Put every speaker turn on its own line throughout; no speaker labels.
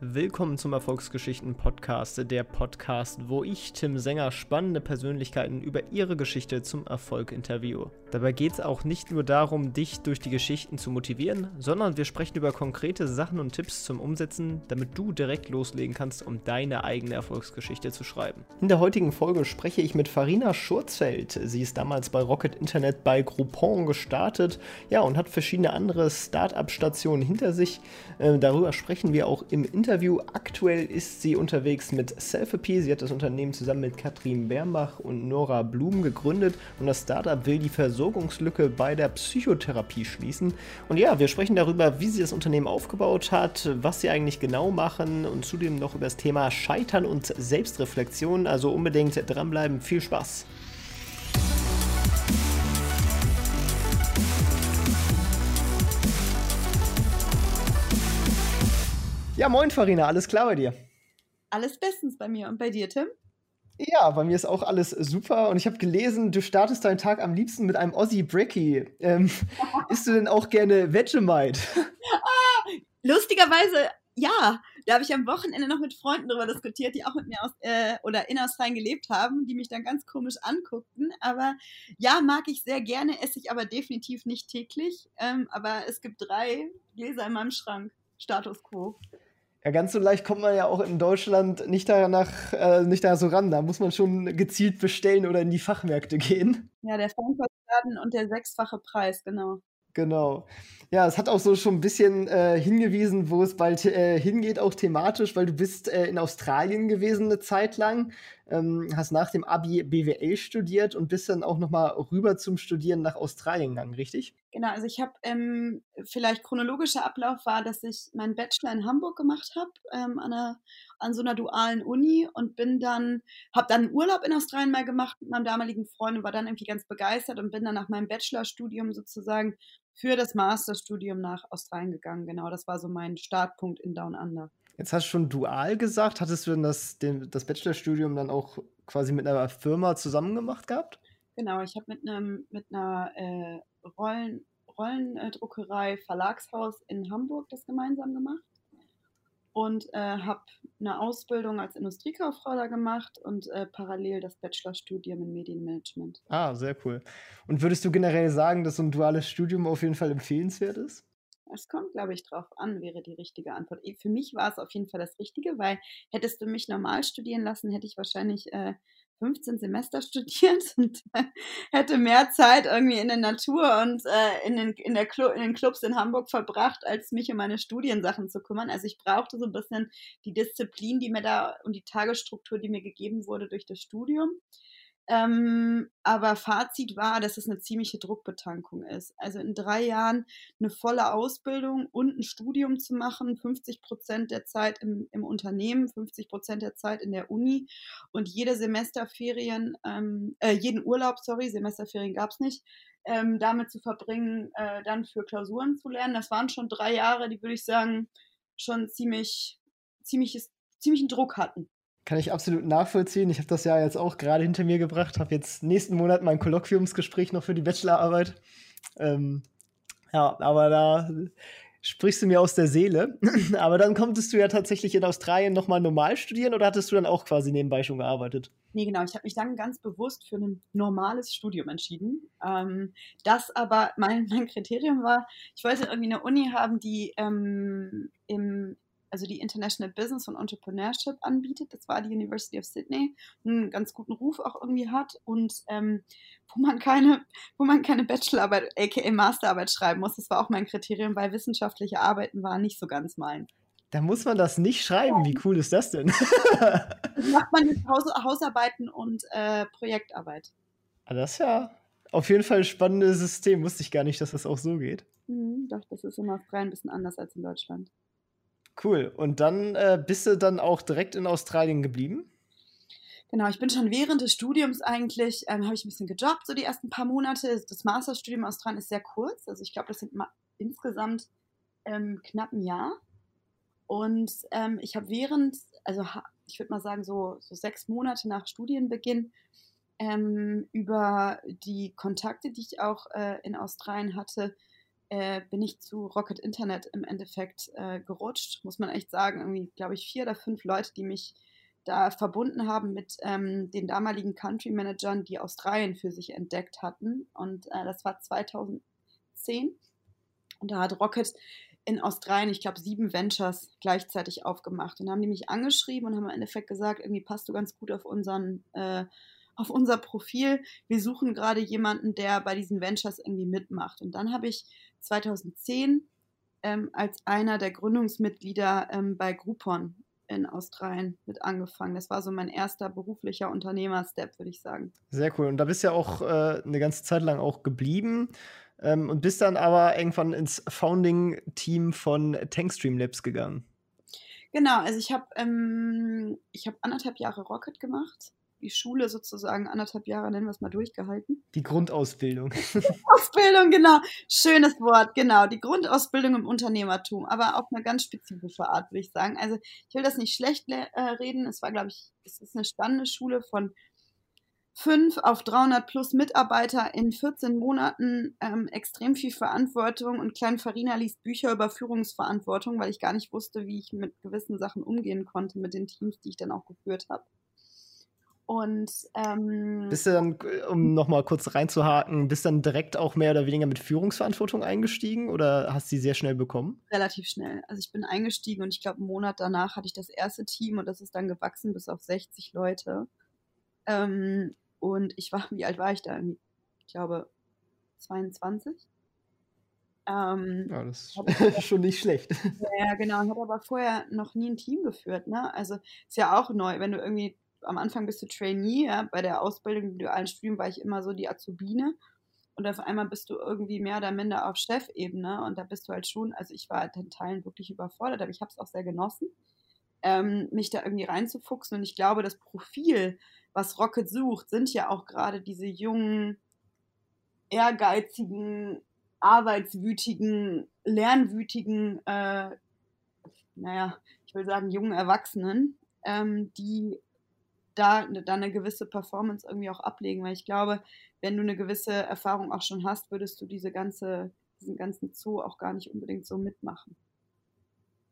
Willkommen zum Erfolgsgeschichten Podcast, der Podcast, wo ich, Tim Sänger, spannende Persönlichkeiten über ihre Geschichte zum Erfolg interviewe. Dabei geht es auch nicht nur darum, dich durch die Geschichten zu motivieren, sondern wir sprechen über konkrete Sachen und Tipps zum Umsetzen, damit du direkt loslegen kannst, um deine eigene Erfolgsgeschichte zu schreiben. In der heutigen Folge spreche ich mit Farina Schurzfeld. Sie ist damals bei Rocket Internet bei Groupon gestartet, ja, und hat verschiedene andere Start-up-Stationen hinter sich. Äh, darüber sprechen wir auch im Interview. Aktuell ist sie unterwegs mit Selfie. Sie hat das Unternehmen zusammen mit Katrin Bernbach und Nora Blum gegründet und das Startup will die Versorgungslücke bei der Psychotherapie schließen. Und ja, wir sprechen darüber, wie sie das Unternehmen aufgebaut hat, was sie eigentlich genau machen und zudem noch über das Thema Scheitern und Selbstreflexion. Also unbedingt dranbleiben. Viel Spaß! Ja, moin Farina, alles klar bei dir?
Alles bestens bei mir. Und bei dir, Tim?
Ja, bei mir ist auch alles super. Und ich habe gelesen, du startest deinen Tag am liebsten mit einem Aussie Brekkie. Ähm, isst du denn auch gerne Vegemite?
ah, lustigerweise, ja. Da habe ich am Wochenende noch mit Freunden darüber diskutiert, die auch mit mir aus äh, oder in Australien gelebt haben, die mich dann ganz komisch anguckten. Aber ja, mag ich sehr gerne, esse ich aber definitiv nicht täglich. Ähm, aber es gibt drei Gläser in meinem Schrank. Status quo.
Ja, ganz so leicht kommt man ja auch in Deutschland nicht danach, äh, nicht da so ran. Da muss man schon gezielt bestellen oder in die Fachmärkte gehen.
Ja, der Feinkostladen und der sechsfache Preis, genau.
Genau. Ja, es hat auch so schon ein bisschen äh, hingewiesen, wo es bald äh, hingeht, auch thematisch, weil du bist äh, in Australien gewesen eine Zeit lang, ähm, hast nach dem Abi BWL studiert und bist dann auch nochmal rüber zum Studieren nach Australien gegangen, richtig?
Genau, also ich habe ähm, vielleicht chronologischer Ablauf war, dass ich meinen Bachelor in Hamburg gemacht habe ähm, an, an so einer dualen Uni und bin dann, habe dann einen Urlaub in Australien mal gemacht mit meinem damaligen Freund und war dann irgendwie ganz begeistert und bin dann nach meinem Bachelorstudium sozusagen für das Masterstudium nach Australien gegangen. Genau, das war so mein Startpunkt in Down Under.
Jetzt hast du schon dual gesagt. Hattest du denn das, den, das Bachelorstudium dann auch quasi mit einer Firma zusammen gemacht gehabt?
Genau, ich habe mit einem mit einer äh, Rollen, Rollendruckerei Verlagshaus in Hamburg das gemeinsam gemacht und äh, habe eine Ausbildung als Industriekauffrau da gemacht und äh, parallel das Bachelorstudium in Medienmanagement.
Ah, sehr cool. Und würdest du generell sagen, dass so ein duales Studium auf jeden Fall empfehlenswert ist?
Es kommt, glaube ich, drauf an, wäre die richtige Antwort. Für mich war es auf jeden Fall das Richtige, weil hättest du mich normal studieren lassen, hätte ich wahrscheinlich äh, 15 Semester studiert und hätte mehr Zeit irgendwie in der Natur und äh, in, den, in, der Clu in den Clubs in Hamburg verbracht, als mich um meine Studiensachen zu kümmern. Also ich brauchte so ein bisschen die Disziplin, die mir da und die Tagesstruktur, die mir gegeben wurde durch das Studium. Ähm, aber Fazit war, dass es eine ziemliche Druckbetankung ist. Also in drei Jahren eine volle Ausbildung und ein Studium zu machen, 50 Prozent der Zeit im, im Unternehmen, 50 Prozent der Zeit in der Uni und jede Semesterferien, ähm, äh, jeden Urlaub, sorry, Semesterferien gab es nicht, ähm, damit zu verbringen, äh, dann für Klausuren zu lernen. Das waren schon drei Jahre, die würde ich sagen, schon ziemlich, ziemliches, ziemlichen Druck hatten.
Kann ich absolut nachvollziehen. Ich habe das ja jetzt auch gerade hinter mir gebracht, habe jetzt nächsten Monat mein Kolloquiumsgespräch noch für die Bachelorarbeit. Ähm, ja, aber da sprichst du mir aus der Seele. aber dann konntest du ja tatsächlich in Australien nochmal normal studieren oder hattest du dann auch quasi nebenbei schon gearbeitet?
Nee, genau. Ich habe mich dann ganz bewusst für ein normales Studium entschieden. Ähm, das aber mein, mein Kriterium war, ich wollte irgendwie eine Uni haben, die ähm, im also die International Business und Entrepreneurship anbietet. Das war die University of Sydney, einen ganz guten Ruf auch irgendwie hat und ähm, wo man keine, wo man keine Bachelorarbeit, aka Masterarbeit schreiben muss. Das war auch mein Kriterium, weil wissenschaftliche Arbeiten waren nicht so ganz mein.
Da muss man das nicht schreiben. Wie cool ist das denn?
macht man jetzt Haus Hausarbeiten und äh, Projektarbeit.
Ah, das ist ja auf jeden Fall ein spannendes System. Wusste ich gar nicht, dass das auch so geht.
Mhm, doch, das ist in Australien ein bisschen anders als in Deutschland.
Cool. Und dann äh, bist du dann auch direkt in Australien geblieben?
Genau, ich bin schon während des Studiums eigentlich, ähm, habe ich ein bisschen gejobbt, so die ersten paar Monate. Das Masterstudium in Australien ist sehr kurz. Also ich glaube, das sind insgesamt ähm, knapp ein Jahr. Und ähm, ich habe während, also ich würde mal sagen, so, so sechs Monate nach Studienbeginn ähm, über die Kontakte, die ich auch äh, in Australien hatte, äh, bin ich zu Rocket Internet im Endeffekt äh, gerutscht, muss man echt sagen. Irgendwie, glaube ich, vier oder fünf Leute, die mich da verbunden haben mit ähm, den damaligen Country Managern, die Australien für sich entdeckt hatten. Und äh, das war 2010. Und da hat Rocket in Australien, ich glaube, sieben Ventures gleichzeitig aufgemacht. Und haben die mich angeschrieben und haben im Endeffekt gesagt, irgendwie passt du ganz gut auf unseren äh, auf unser Profil. Wir suchen gerade jemanden, der bei diesen Ventures irgendwie mitmacht. Und dann habe ich 2010 ähm, als einer der Gründungsmitglieder ähm, bei Groupon in Australien mit angefangen. Das war so mein erster beruflicher Unternehmer-Step, würde ich sagen.
Sehr cool. Und da bist du ja auch äh, eine ganze Zeit lang auch geblieben ähm, und bist dann aber irgendwann ins Founding-Team von Tankstream Labs gegangen.
Genau, also ich habe ähm, hab anderthalb Jahre Rocket gemacht die Schule sozusagen anderthalb Jahre, nennen wir es mal, durchgehalten.
Die Grundausbildung.
Ausbildung, genau. Schönes Wort, genau. Die Grundausbildung im Unternehmertum, aber auf eine ganz spezifische Art, würde ich sagen. Also ich will das nicht schlecht äh, reden. Es war, glaube ich, es ist eine spannende Schule von fünf auf 300 plus Mitarbeiter in 14 Monaten, ähm, extrem viel Verantwortung und Klein Farina liest Bücher über Führungsverantwortung, weil ich gar nicht wusste, wie ich mit gewissen Sachen umgehen konnte mit den Teams, die ich dann auch geführt habe. Und ähm,
bist du dann, um nochmal kurz reinzuhaken, bist du dann direkt auch mehr oder weniger mit Führungsverantwortung eingestiegen oder hast du sie sehr schnell bekommen?
Relativ schnell. Also ich bin eingestiegen und ich glaube, einen Monat danach hatte ich das erste Team und das ist dann gewachsen bis auf 60 Leute. Ähm, und ich war, wie alt war ich da? Ich glaube 22.
Ähm, ja, das ist schon nicht schlecht.
Ja, genau. Ich habe aber vorher noch nie ein Team geführt. Ne? Also ist ja auch neu, wenn du irgendwie am Anfang bist du Trainee, ja, bei der Ausbildung im dualen Studium war ich immer so die Azubine. Und auf einmal bist du irgendwie mehr oder minder auf Chefebene und da bist du halt schon, also ich war halt in Teilen wirklich überfordert, aber ich habe es auch sehr genossen, ähm, mich da irgendwie reinzufuchsen. Und ich glaube, das Profil, was Rocket sucht, sind ja auch gerade diese jungen, ehrgeizigen, arbeitswütigen, lernwütigen, äh, naja, ich will sagen, jungen Erwachsenen, ähm, die da, da eine gewisse Performance irgendwie auch ablegen, weil ich glaube, wenn du eine gewisse Erfahrung auch schon hast, würdest du diese ganze, diesen ganzen Zoo auch gar nicht unbedingt so mitmachen.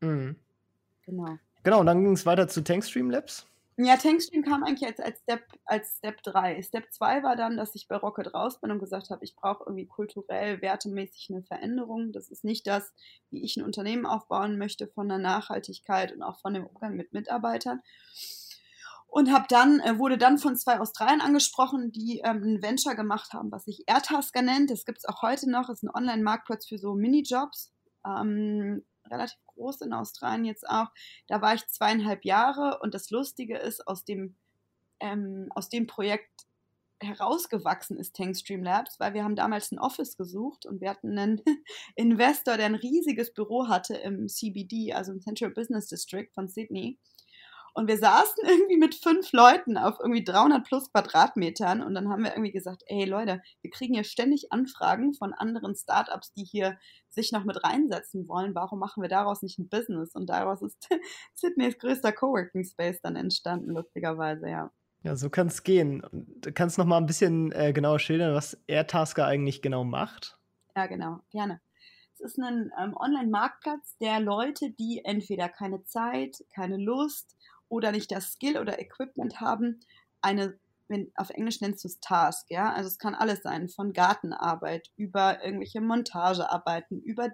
Mhm. Genau. Genau, und dann ging es weiter zu Tankstream Labs.
Ja, Tankstream kam eigentlich als, als, Step, als Step 3. Step 2 war dann, dass ich bei Rocket raus bin und gesagt habe, ich brauche irgendwie kulturell, wertemäßig eine Veränderung. Das ist nicht das, wie ich ein Unternehmen aufbauen möchte von der Nachhaltigkeit und auch von dem Umgang mit Mitarbeitern und habe dann äh, wurde dann von zwei Australien angesprochen, die ähm, ein Venture gemacht haben, was sich Airtasker nennt. Das gibt es auch heute noch. Ist ein Online-Marktplatz für so Minijobs. Ähm, relativ groß in Australien jetzt auch. Da war ich zweieinhalb Jahre und das Lustige ist, aus dem, ähm, aus dem Projekt herausgewachsen ist Tankstream Labs, weil wir haben damals ein Office gesucht und wir hatten einen Investor, der ein riesiges Büro hatte im CBD, also im Central Business District von Sydney. Und wir saßen irgendwie mit fünf Leuten auf irgendwie 300 plus Quadratmetern und dann haben wir irgendwie gesagt, ey Leute, wir kriegen hier ständig Anfragen von anderen Startups, die hier sich noch mit reinsetzen wollen. Warum machen wir daraus nicht ein Business? Und daraus ist Sydneys größter Coworking Space dann entstanden, lustigerweise, ja.
Ja, so kann es gehen. Du kannst noch mal ein bisschen äh, genauer schildern, was Airtasker eigentlich genau macht?
Ja, genau, gerne. Es ist ein ähm, Online-Marktplatz der Leute, die entweder keine Zeit, keine Lust oder nicht das Skill oder Equipment haben, eine, wenn, auf Englisch nennst du es Task, ja, also es kann alles sein, von Gartenarbeit über irgendwelche Montagearbeiten, über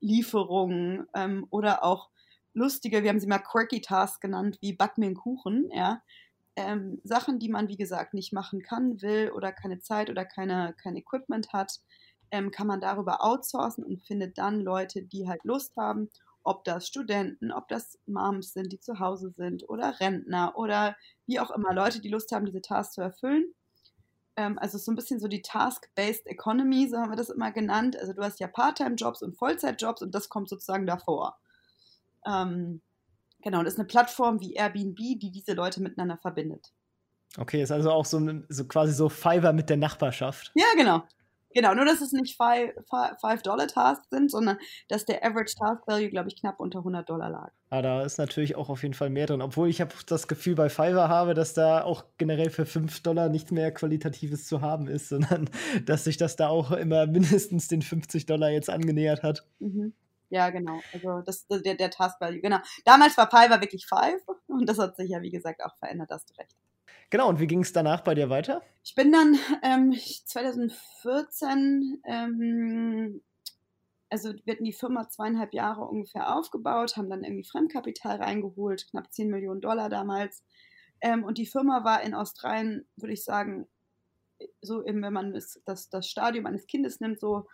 Lieferungen ähm, oder auch lustige, wir haben sie mal quirky Tasks genannt, wie Back mir einen Kuchen, ja, ähm, Sachen, die man, wie gesagt, nicht machen kann, will oder keine Zeit oder keine, kein Equipment hat, ähm, kann man darüber outsourcen und findet dann Leute, die halt Lust haben ob das Studenten, ob das Moms sind, die zu Hause sind oder Rentner oder wie auch immer, Leute, die Lust haben, diese Tasks zu erfüllen. Ähm, also so ein bisschen so die Task-Based Economy, so haben wir das immer genannt. Also du hast ja Part-Time-Jobs und Vollzeit-Jobs und das kommt sozusagen davor. Ähm, genau, das ist eine Plattform wie Airbnb, die diese Leute miteinander verbindet.
Okay, ist also auch so, so quasi so Fiverr mit der Nachbarschaft.
Ja, genau. Genau, nur dass es nicht 5-Dollar-Tasks sind, sondern dass der Average Task Value, glaube ich, knapp unter 100 Dollar lag.
Ah, da ist natürlich auch auf jeden Fall mehr drin. Obwohl ich das Gefühl bei Fiverr habe, dass da auch generell für 5 Dollar nicht mehr Qualitatives zu haben ist, sondern dass sich das da auch immer mindestens den 50 Dollar jetzt angenähert hat.
Mhm. Ja, genau. Also das, der, der Task Value, genau. Damals war Fiverr wirklich 5 und das hat sich ja, wie gesagt, auch verändert, hast du recht.
Genau, und wie ging es danach bei dir weiter?
Ich bin dann ähm, 2014, ähm, also wir hatten die Firma zweieinhalb Jahre ungefähr aufgebaut, haben dann irgendwie Fremdkapital reingeholt, knapp 10 Millionen Dollar damals. Ähm, und die Firma war in Australien, würde ich sagen, so im, wenn man das, das, das Stadium eines Kindes nimmt, so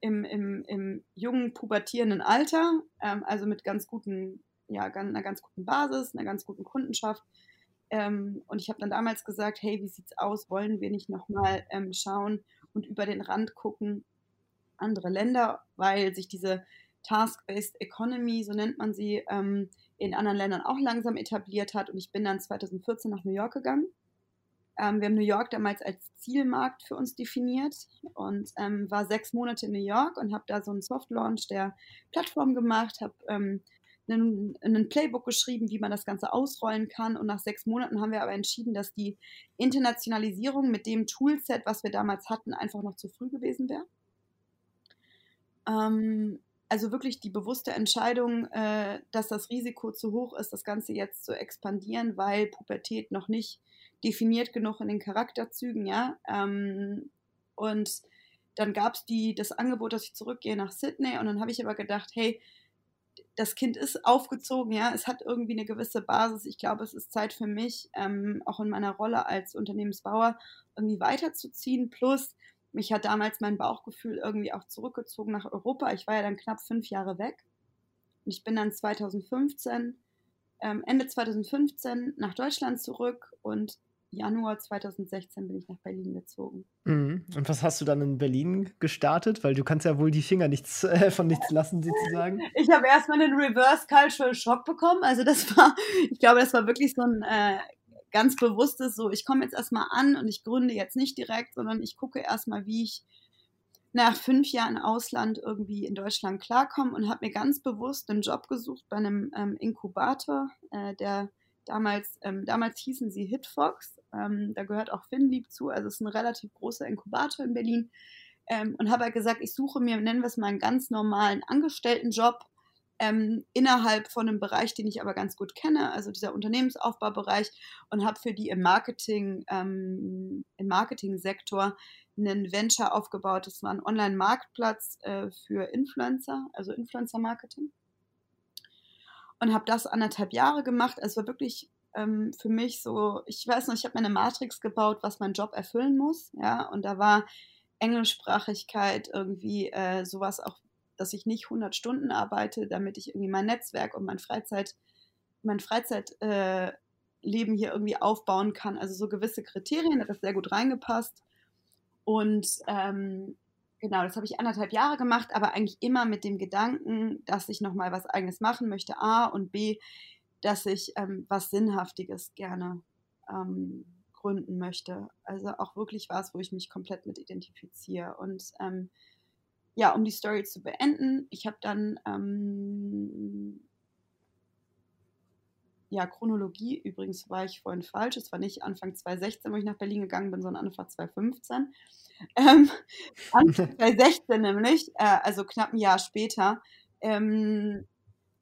im, im, im jungen, pubertierenden Alter, ähm, also mit ganz guten, ja, einer ganz guten Basis, einer ganz guten Kundenschaft ähm, und ich habe dann damals gesagt, hey, wie sieht's aus? Wollen wir nicht nochmal ähm, schauen und über den Rand gucken, andere Länder, weil sich diese Task-Based Economy, so nennt man sie, ähm, in anderen Ländern auch langsam etabliert hat. Und ich bin dann 2014 nach New York gegangen. Ähm, wir haben New York damals als Zielmarkt für uns definiert und ähm, war sechs Monate in New York und habe da so einen Soft-Launch der Plattform gemacht, habe ähm, einen, einen Playbook geschrieben, wie man das Ganze ausrollen kann. Und nach sechs Monaten haben wir aber entschieden, dass die Internationalisierung mit dem Toolset, was wir damals hatten, einfach noch zu früh gewesen wäre. Ähm, also wirklich die bewusste Entscheidung, äh, dass das Risiko zu hoch ist, das Ganze jetzt zu expandieren, weil Pubertät noch nicht definiert genug in den Charakterzügen, ja. Ähm, und dann gab es das Angebot, dass ich zurückgehe nach Sydney und dann habe ich aber gedacht, hey, das Kind ist aufgezogen, ja, es hat irgendwie eine gewisse Basis. Ich glaube, es ist Zeit für mich, ähm, auch in meiner Rolle als Unternehmensbauer, irgendwie weiterzuziehen. Plus, mich hat damals mein Bauchgefühl irgendwie auch zurückgezogen nach Europa. Ich war ja dann knapp fünf Jahre weg. Und ich bin dann 2015, ähm, Ende 2015 nach Deutschland zurück und Januar 2016 bin ich nach Berlin gezogen.
Mhm. Und was hast du dann in Berlin gestartet? Weil du kannst ja wohl die Finger nichts, äh, von nichts lassen, sozusagen.
Ich habe erstmal einen Reverse Cultural Shock bekommen. Also das war, ich glaube, das war wirklich so ein äh, ganz bewusstes, so ich komme jetzt erstmal an und ich gründe jetzt nicht direkt, sondern ich gucke erstmal, wie ich nach fünf Jahren Ausland irgendwie in Deutschland klarkomme und habe mir ganz bewusst einen Job gesucht bei einem ähm, Inkubator, äh, der damals, ähm, damals hießen sie Hitfox ähm, da gehört auch Finlieb zu, also es ist ein relativ großer Inkubator in Berlin. Ähm, und habe halt gesagt, ich suche mir, nennen wir es mal, einen ganz normalen Angestelltenjob ähm, innerhalb von einem Bereich, den ich aber ganz gut kenne, also dieser Unternehmensaufbaubereich, und habe für die im Marketing, ähm, im Marketing-Sektor einen Venture aufgebaut. Das war ein Online-Marktplatz äh, für Influencer, also Influencer-Marketing. Und habe das anderthalb Jahre gemacht. Also war wirklich ähm, für mich so, ich weiß noch, ich habe mir eine Matrix gebaut, was mein Job erfüllen muss, ja, und da war Englischsprachigkeit irgendwie äh, sowas auch, dass ich nicht 100 Stunden arbeite, damit ich irgendwie mein Netzwerk und mein Freizeit, mein Freizeitleben äh, hier irgendwie aufbauen kann. Also so gewisse Kriterien, hat das sehr gut reingepasst. Und ähm, genau, das habe ich anderthalb Jahre gemacht, aber eigentlich immer mit dem Gedanken, dass ich nochmal was eigenes machen möchte, A und B, dass ich ähm, was Sinnhaftiges gerne ähm, gründen möchte. Also auch wirklich was, wo ich mich komplett mit identifiziere. Und ähm, ja, um die Story zu beenden, ich habe dann ähm, ja, Chronologie, übrigens war ich vorhin falsch, es war nicht Anfang 2016, wo ich nach Berlin gegangen bin, sondern Anfang 2015. Ähm, Anfang 2016 nämlich, äh, also knapp ein Jahr später, ähm,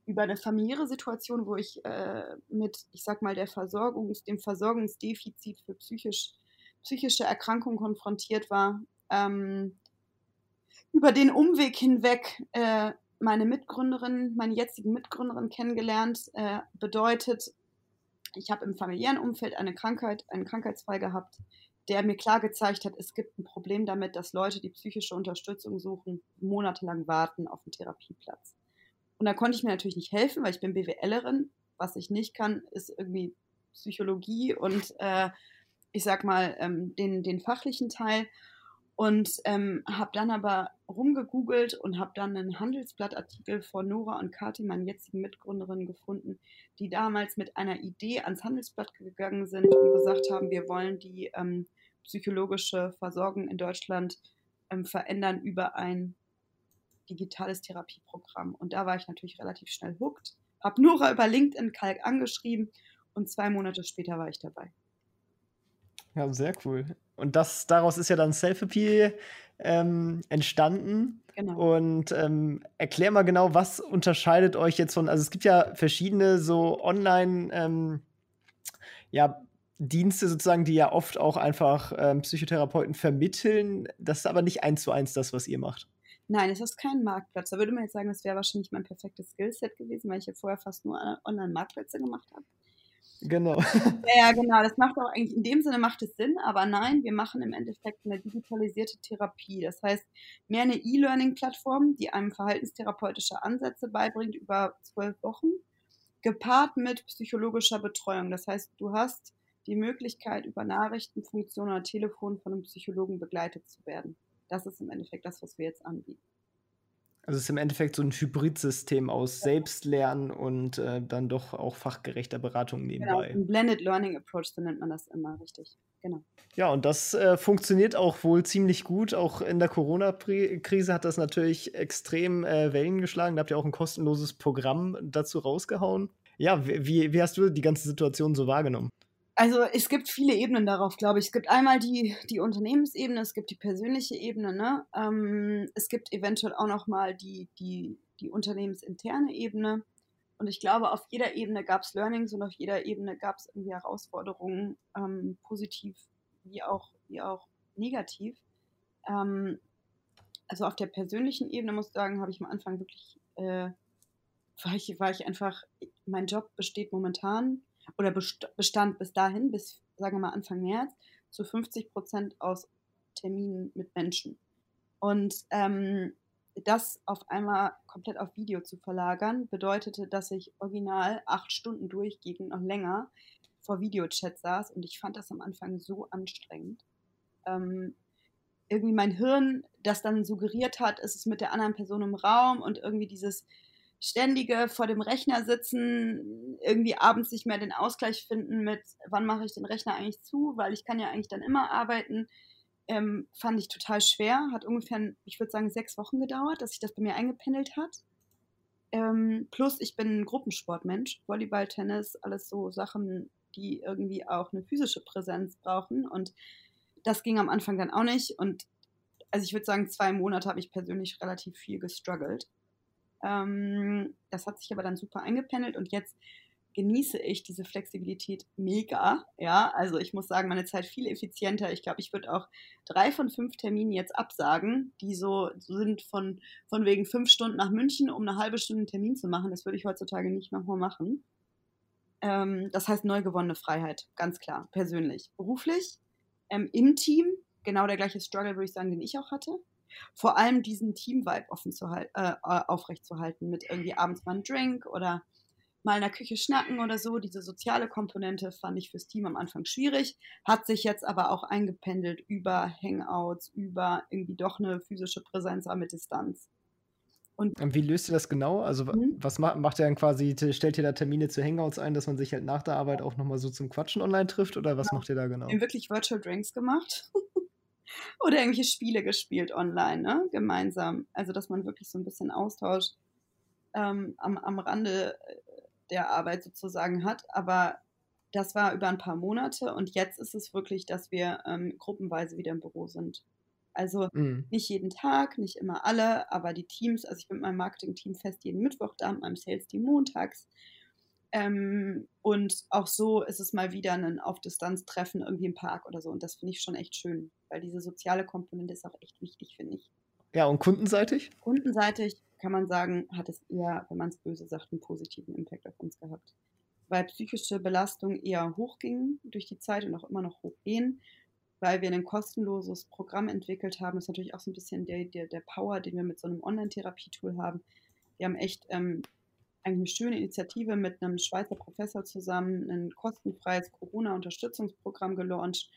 über eine familiäre Situation, wo ich äh, mit, ich sag mal, der Versorgungs-, dem Versorgungsdefizit für psychisch, psychische Erkrankungen konfrontiert war, ähm, über den Umweg hinweg äh, meine Mitgründerin, meine jetzige Mitgründerin kennengelernt, äh, bedeutet, ich habe im familiären Umfeld eine Krankheit, einen Krankheitsfall gehabt, der mir klar gezeigt hat, es gibt ein Problem damit, dass Leute, die psychische Unterstützung suchen, monatelang warten auf einen Therapieplatz. Und da konnte ich mir natürlich nicht helfen, weil ich bin BWLerin. Was ich nicht kann, ist irgendwie Psychologie und äh, ich sag mal ähm, den, den fachlichen Teil. Und ähm, habe dann aber rumgegoogelt und habe dann einen Handelsblattartikel von Nora und Kati, meinen jetzigen Mitgründerinnen, gefunden, die damals mit einer Idee ans Handelsblatt gegangen sind und gesagt haben, wir wollen die ähm, psychologische Versorgung in Deutschland ähm, verändern über ein digitales Therapieprogramm. Und da war ich natürlich relativ schnell hooked, habe Nora über LinkedIn Kalk angeschrieben und zwei Monate später war ich dabei.
Ja, sehr cool. Und das, daraus ist ja dann Self-Appeal ähm, entstanden. Genau. Und ähm, erklär mal genau, was unterscheidet euch jetzt von, also es gibt ja verschiedene so Online, ähm, ja, Dienste sozusagen, die ja oft auch einfach ähm, Psychotherapeuten vermitteln. Das ist aber nicht eins zu eins das, was ihr macht.
Nein, es ist kein Marktplatz. Da würde man jetzt sagen, das wäre wahrscheinlich mein perfektes Skillset gewesen, weil ich ja vorher fast nur Online-Marktplätze gemacht habe.
Genau.
Ja, ja, genau. Das macht auch eigentlich, in dem Sinne macht es Sinn, aber nein, wir machen im Endeffekt eine digitalisierte Therapie. Das heißt, mehr eine E-Learning-Plattform, die einem verhaltenstherapeutische Ansätze beibringt über zwölf Wochen, gepaart mit psychologischer Betreuung. Das heißt, du hast die Möglichkeit, über Nachrichtenfunktion oder Telefon von einem Psychologen begleitet zu werden. Das ist im Endeffekt das, was wir jetzt anbieten.
Also es ist im Endeffekt so ein Hybridsystem aus ja. Selbstlernen und äh, dann doch auch fachgerechter Beratung genau, nebenbei.
Genau, ein Blended Learning Approach, so nennt man das immer, richtig. Genau.
Ja, und das äh, funktioniert auch wohl ziemlich gut. Auch in der Corona-Krise hat das natürlich extrem äh, Wellen geschlagen. Da habt ihr auch ein kostenloses Programm dazu rausgehauen. Ja, wie, wie hast du die ganze Situation so wahrgenommen?
Also es gibt viele Ebenen darauf, glaube ich. Es gibt einmal die, die Unternehmensebene, es gibt die persönliche Ebene, ne? Ähm, es gibt eventuell auch nochmal die, die, die unternehmensinterne Ebene. Und ich glaube, auf jeder Ebene gab es Learnings und auf jeder Ebene gab es irgendwie Herausforderungen, ähm, positiv wie auch, wie auch negativ. Ähm, also auf der persönlichen Ebene muss ich sagen, habe ich am Anfang wirklich, äh, war, ich, war ich einfach, mein Job besteht momentan oder bestand bis dahin, bis, sagen wir mal, Anfang März, zu 50 Prozent aus Terminen mit Menschen. Und ähm, das auf einmal komplett auf Video zu verlagern, bedeutete, dass ich original acht Stunden durchgehend noch länger vor Videochat saß und ich fand das am Anfang so anstrengend. Ähm, irgendwie mein Hirn, das dann suggeriert hat, ist es mit der anderen Person im Raum und irgendwie dieses ständige vor dem Rechner sitzen, irgendwie abends nicht mehr den Ausgleich finden mit, wann mache ich den Rechner eigentlich zu, weil ich kann ja eigentlich dann immer arbeiten, ähm, fand ich total schwer. Hat ungefähr, ich würde sagen, sechs Wochen gedauert, dass sich das bei mir eingependelt hat. Ähm, plus, ich bin ein Gruppensportmensch, Volleyball, Tennis, alles so Sachen, die irgendwie auch eine physische Präsenz brauchen. Und das ging am Anfang dann auch nicht. Und also ich würde sagen, zwei Monate habe ich persönlich relativ viel gestruggelt. Ähm, das hat sich aber dann super eingependelt und jetzt genieße ich diese Flexibilität mega. Ja, also ich muss sagen, meine Zeit viel effizienter. Ich glaube, ich würde auch drei von fünf Terminen jetzt absagen, die so, sind von, von wegen fünf Stunden nach München, um eine halbe Stunde einen Termin zu machen. Das würde ich heutzutage nicht nochmal machen. Ähm, das heißt neu gewonnene Freiheit, ganz klar, persönlich. Beruflich, ähm, im Team, genau der gleiche Struggle, würde ich sagen, den ich auch hatte vor allem diesen Team-Vibe offen zu halten, äh, aufrechtzuerhalten, mit irgendwie abends mal einen Drink oder mal in der Küche schnacken oder so. Diese soziale Komponente fand ich fürs Team am Anfang schwierig, hat sich jetzt aber auch eingependelt über Hangouts, über irgendwie doch eine physische Präsenz mit Distanz.
Und wie löst ihr das genau? Also mhm. was macht, macht ihr dann quasi, stellt ihr da Termine zu Hangouts ein, dass man sich halt nach der Arbeit auch nochmal so zum Quatschen online trifft oder was ja. macht ihr da genau?
Wir haben wirklich Virtual Drinks gemacht. oder irgendwelche Spiele gespielt online, ne? gemeinsam. Also, dass man wirklich so ein bisschen Austausch ähm, am, am Rande äh, der Arbeit sozusagen hat. Aber das war über ein paar Monate und jetzt ist es wirklich, dass wir ähm, gruppenweise wieder im Büro sind. Also mhm. nicht jeden Tag, nicht immer alle, aber die Teams, also ich bin mit meinem Marketing-Team fest jeden Mittwoch da, mit meinem Sales-Team montags. Ähm, und auch so ist es mal wieder ein Auf-Distanz-Treffen irgendwie im Park oder so. Und das finde ich schon echt schön, weil diese soziale Komponente ist auch echt wichtig, finde ich.
Ja, und kundenseitig?
Kundenseitig kann man sagen, hat es eher, wenn man es böse sagt, einen positiven Impact auf uns gehabt. Weil psychische Belastungen eher hochgingen durch die Zeit und auch immer noch hochgehen, weil wir ein kostenloses Programm entwickelt haben. Das ist natürlich auch so ein bisschen der, der, der Power, den wir mit so einem Online-Therapie-Tool haben. Wir haben echt ähm, eine schöne Initiative mit einem Schweizer Professor zusammen, ein kostenfreies Corona-Unterstützungsprogramm gelauncht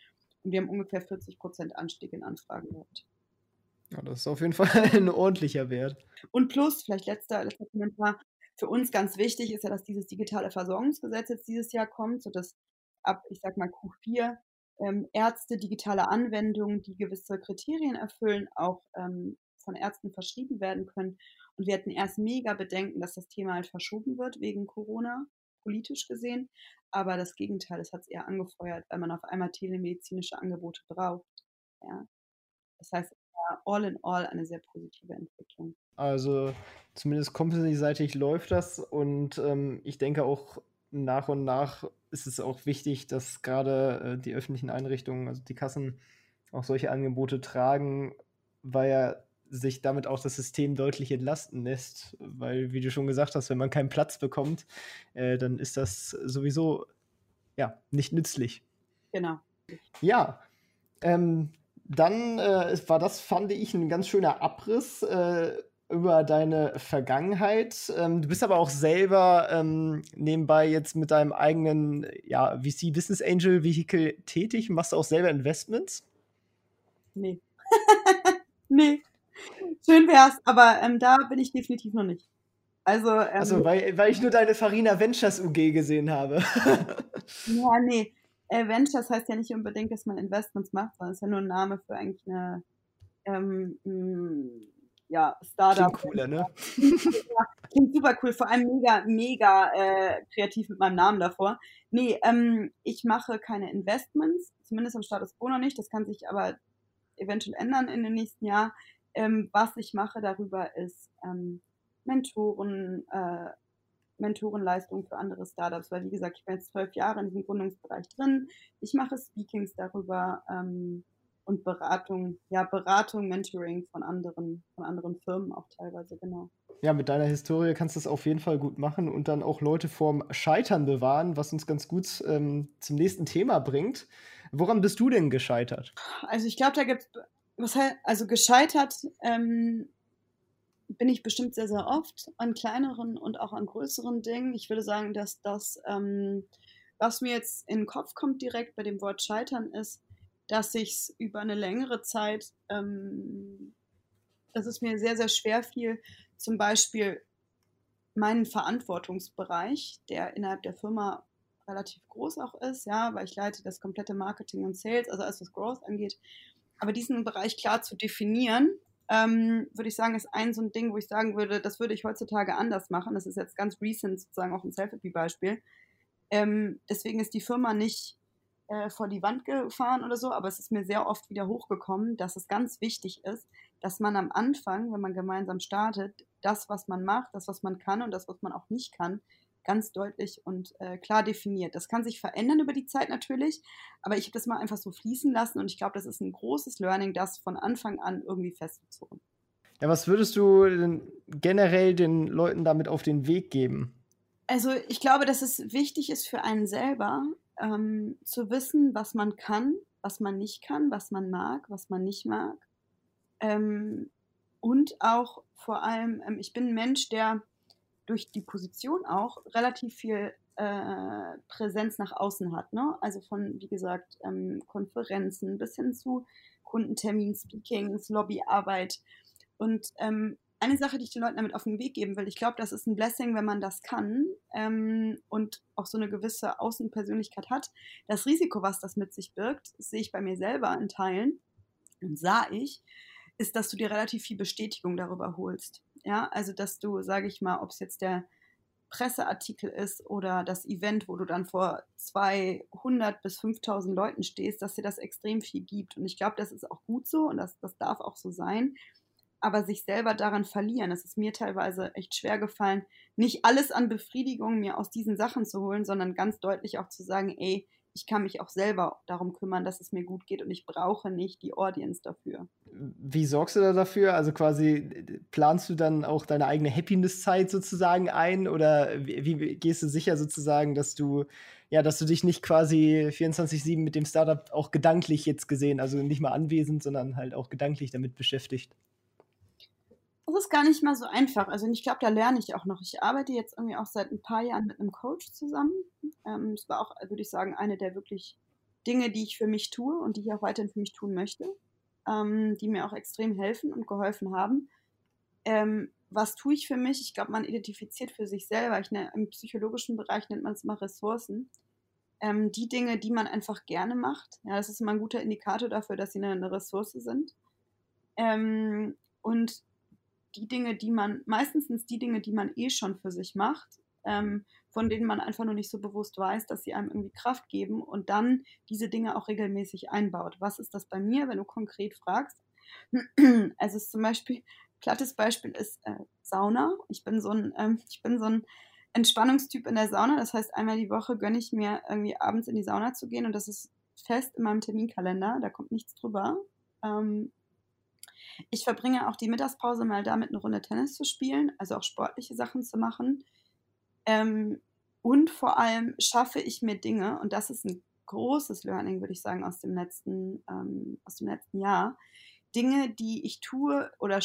und wir haben ungefähr 40 Prozent Anstieg in Anfragen gehabt.
Ja, das ist auf jeden Fall ein ordentlicher Wert.
Und plus, vielleicht letzter, letzter Kommentar, für uns ganz wichtig ist ja, dass dieses digitale Versorgungsgesetz jetzt dieses Jahr kommt, sodass ab, ich sag mal, Q4 ähm, Ärzte digitale Anwendungen, die gewisse Kriterien erfüllen, auch ähm, von Ärzten verschrieben werden können. Und wir hatten erst mega Bedenken, dass das Thema halt verschoben wird wegen Corona, politisch gesehen. Aber das Gegenteil, es hat es eher angefeuert, weil man auf einmal telemedizinische Angebote braucht. Ja. Das heißt, all in all eine sehr positive Entwicklung.
Also zumindest company-seitig läuft das und ähm, ich denke auch nach und nach ist es auch wichtig, dass gerade äh, die öffentlichen Einrichtungen, also die Kassen, auch solche Angebote tragen, weil ja sich damit auch das System deutlich entlasten lässt. Weil, wie du schon gesagt hast, wenn man keinen Platz bekommt, äh, dann ist das sowieso ja nicht nützlich.
Genau.
Ja, ähm, dann äh, war das, fand ich, ein ganz schöner Abriss äh, über deine Vergangenheit. Ähm, du bist aber auch selber ähm, nebenbei jetzt mit deinem eigenen ja, VC Business Angel Vehicle tätig. Machst du auch selber Investments?
Nee. nee. Schön wär's, aber ähm, da bin ich definitiv noch nicht. Also, ähm,
also weil, weil ich nur deine Farina Ventures UG gesehen habe.
ja, nee. Äh, Ventures heißt ja nicht unbedingt, dass man Investments macht, sondern es ist ja nur ein Name für eigentlich eine ähm, mh, ja, Startup.
Klingt cooler, ne?
ja, klingt super cool, vor allem mega, mega äh, kreativ mit meinem Namen davor. Nee, ähm, ich mache keine Investments, zumindest am Status quo noch nicht. Das kann sich aber eventuell ändern in den nächsten Jahren. Ähm, was ich mache darüber ist ähm, Mentoren, äh, Mentorenleistung für andere Startups, weil wie gesagt, ich bin jetzt zwölf Jahre in diesem Gründungsbereich drin. Ich mache Speakings darüber ähm, und Beratung, ja, Beratung, Mentoring von anderen, von anderen Firmen auch teilweise, genau.
Ja, mit deiner Historie kannst du das auf jeden Fall gut machen und dann auch Leute vorm Scheitern bewahren, was uns ganz gut ähm, zum nächsten Thema bringt. Woran bist du denn gescheitert?
Also ich glaube, da gibt es, was also gescheitert ähm, bin ich bestimmt sehr, sehr oft an kleineren und auch an größeren Dingen. Ich würde sagen, dass das, ähm, was mir jetzt in den Kopf kommt direkt bei dem Wort Scheitern ist, dass ich es über eine längere Zeit, ähm, dass es mir sehr, sehr schwer fiel, zum Beispiel meinen Verantwortungsbereich, der innerhalb der Firma relativ groß auch ist, ja, weil ich leite das komplette Marketing und Sales, also alles was Growth angeht. Aber diesen Bereich klar zu definieren, ähm, würde ich sagen, ist ein so ein Ding, wo ich sagen würde, das würde ich heutzutage anders machen. Das ist jetzt ganz recent sozusagen auch ein Selfie-Beispiel. Ähm, deswegen ist die Firma nicht äh, vor die Wand gefahren oder so, aber es ist mir sehr oft wieder hochgekommen, dass es ganz wichtig ist, dass man am Anfang, wenn man gemeinsam startet, das, was man macht, das, was man kann und das, was man auch nicht kann, ganz deutlich und äh, klar definiert. Das kann sich verändern über die Zeit natürlich, aber ich habe das mal einfach so fließen lassen und ich glaube, das ist ein großes Learning, das von Anfang an irgendwie festgezogen.
Ja, was würdest du denn generell den Leuten damit auf den Weg geben?
Also ich glaube, dass es wichtig ist für einen selber, ähm, zu wissen, was man kann, was man nicht kann, was man mag, was man nicht mag. Ähm, und auch vor allem, ähm, ich bin ein Mensch, der durch die Position auch relativ viel äh, Präsenz nach außen hat. Ne? Also von, wie gesagt, ähm, Konferenzen bis hin zu Kundentermin, Speakings, Lobbyarbeit. Und ähm, eine Sache, die ich den Leuten damit auf den Weg geben will, ich glaube, das ist ein Blessing, wenn man das kann ähm, und auch so eine gewisse Außenpersönlichkeit hat. Das Risiko, was das mit sich birgt, sehe ich bei mir selber in Teilen und sah ich, ist, dass du dir relativ viel Bestätigung darüber holst. Ja, also dass du, sage ich mal, ob es jetzt der Presseartikel ist oder das Event, wo du dann vor 200 bis 5000 Leuten stehst, dass dir das extrem viel gibt. Und ich glaube, das ist auch gut so und das, das darf auch so sein aber sich selber daran verlieren. Es ist mir teilweise echt schwer gefallen, nicht alles an Befriedigung mir aus diesen Sachen zu holen, sondern ganz deutlich auch zu sagen, ey, ich kann mich auch selber darum kümmern, dass es mir gut geht und ich brauche nicht die Audience dafür.
Wie sorgst du da dafür? Also quasi planst du dann auch deine eigene Happiness-Zeit sozusagen ein oder wie, wie, gehst du sicher sozusagen, dass du ja, dass du dich nicht quasi 24/7 mit dem Startup auch gedanklich jetzt gesehen, also nicht mal anwesend, sondern halt auch gedanklich damit beschäftigt?
Das ist gar nicht mal so einfach. Also ich glaube, da lerne ich auch noch. Ich arbeite jetzt irgendwie auch seit ein paar Jahren mit einem Coach zusammen. Ähm, das war auch, würde ich sagen, eine der wirklich Dinge, die ich für mich tue und die ich auch weiterhin für mich tun möchte, ähm, die mir auch extrem helfen und geholfen haben. Ähm, was tue ich für mich? Ich glaube, man identifiziert für sich selber. Ich ne, Im psychologischen Bereich nennt man es mal Ressourcen. ähm, die Dinge, die man einfach gerne macht. Ja, das ist immer ein guter Indikator dafür, dass sie eine, eine Ressource sind. Ähm, und die Dinge, die man, meistens die Dinge, die man eh schon für sich macht, ähm, von denen man einfach nur nicht so bewusst weiß, dass sie einem irgendwie Kraft geben und dann diese Dinge auch regelmäßig einbaut. Was ist das bei mir, wenn du konkret fragst? Also es ist zum Beispiel, plattes Beispiel ist äh, Sauna. Ich bin so ein, ähm, ich bin so ein Entspannungstyp in der Sauna. Das heißt, einmal die Woche gönne ich mir irgendwie abends in die Sauna zu gehen und das ist fest in meinem Terminkalender. Da kommt nichts drüber. Ähm, ich verbringe auch die Mittagspause mal damit, eine Runde Tennis zu spielen, also auch sportliche Sachen zu machen. Ähm, und vor allem schaffe ich mir Dinge, und das ist ein großes Learning, würde ich sagen, aus dem letzten, ähm, aus dem letzten Jahr. Dinge, die ich tue oder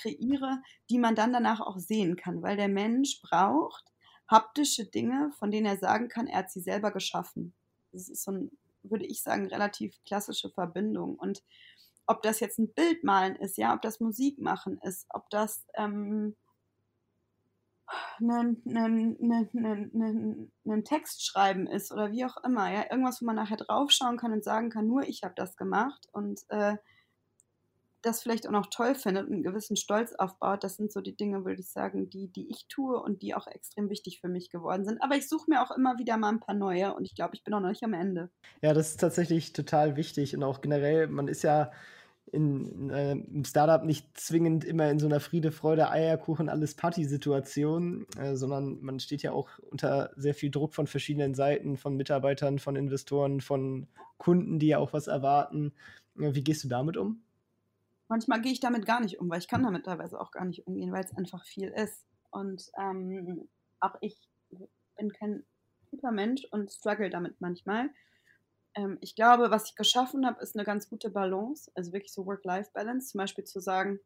kreiere, die man dann danach auch sehen kann, weil der Mensch braucht haptische Dinge, von denen er sagen kann, er hat sie selber geschaffen. Das ist so ein, würde ich sagen, relativ klassische Verbindung. Und ob das jetzt ein Bild malen ist, ja, ob das Musik machen ist, ob das ähm, einen, einen, einen, einen Text schreiben ist oder wie auch immer, ja, irgendwas, wo man nachher draufschauen kann und sagen kann, nur ich habe das gemacht und äh, das vielleicht auch noch toll findet und einen gewissen Stolz aufbaut, das sind so die Dinge, würde ich sagen, die, die ich tue und die auch extrem wichtig für mich geworden sind. Aber ich suche mir auch immer wieder mal ein paar neue und ich glaube, ich bin auch noch nicht am Ende.
Ja, das ist tatsächlich total wichtig und auch generell, man ist ja in, äh, im Startup nicht zwingend immer in so einer Friede, Freude, Eierkuchen, alles Party-Situation, äh, sondern man steht ja auch unter sehr viel Druck von verschiedenen Seiten, von Mitarbeitern, von Investoren, von Kunden, die ja auch was erwarten. Wie gehst du damit um?
Manchmal gehe ich damit gar nicht um, weil ich kann damit teilweise auch gar nicht umgehen, weil es einfach viel ist. Und ähm, auch ich bin kein Mensch und struggle damit manchmal ähm, ich glaube, was ich geschaffen habe, ist eine ganz gute Balance, also wirklich so Work-Life-Balance, zum Beispiel zu sagen,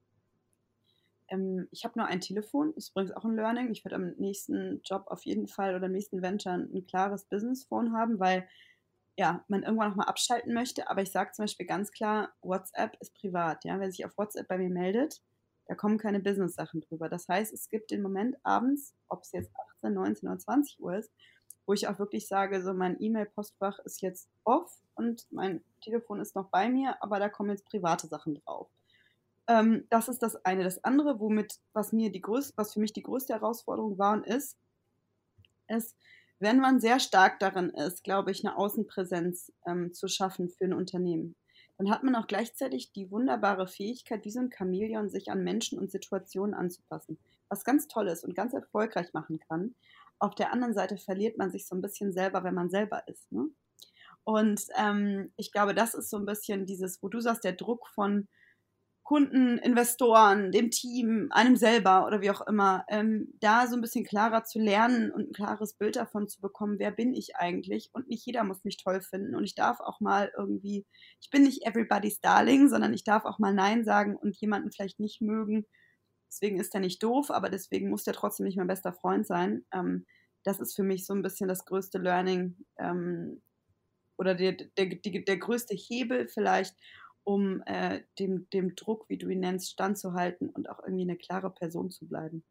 ähm, ich habe nur ein Telefon, ist übrigens auch ein Learning. Ich werde am nächsten Job auf jeden Fall oder am nächsten Venture ein klares Business-Phone haben, weil ja, man irgendwann nochmal abschalten möchte. Aber ich sage zum Beispiel ganz klar, WhatsApp ist privat. Ja? Wer sich auf WhatsApp bei mir meldet, da kommen keine Business-Sachen drüber. Das heißt, es gibt den Moment abends, ob es jetzt 18, 19 oder 20 Uhr ist, wo ich auch wirklich sage, so mein E-Mail-Postfach ist jetzt off und mein Telefon ist noch bei mir, aber da kommen jetzt private Sachen drauf. Ähm, das ist das eine. Das andere, womit, was mir die größte, was für mich die größte Herausforderung war und ist, ist, wenn man sehr stark darin ist, glaube ich, eine Außenpräsenz ähm, zu schaffen für ein Unternehmen, dann hat man auch gleichzeitig die wunderbare Fähigkeit, wie so ein Chamäleon, sich an Menschen und Situationen anzupassen. Was ganz toll ist und ganz erfolgreich machen kann auf der anderen Seite verliert man sich so ein bisschen selber, wenn man selber ist. Ne? Und ähm, ich glaube, das ist so ein bisschen dieses, wo du sagst, der Druck von Kunden, Investoren, dem Team, einem selber oder wie auch immer, ähm, da so ein bisschen klarer zu lernen und ein klares Bild davon zu bekommen, wer bin ich eigentlich? Und nicht jeder muss mich toll finden und ich darf auch mal irgendwie, ich bin nicht everybody's darling, sondern ich darf auch mal Nein sagen und jemanden vielleicht nicht mögen Deswegen ist er nicht doof, aber deswegen muss der trotzdem nicht mein bester Freund sein. Ähm, das ist für mich so ein bisschen das größte Learning ähm, oder der, der, der, der, größte Hebel vielleicht, um äh, dem, dem Druck, wie du ihn nennst, standzuhalten und auch irgendwie eine klare Person zu bleiben.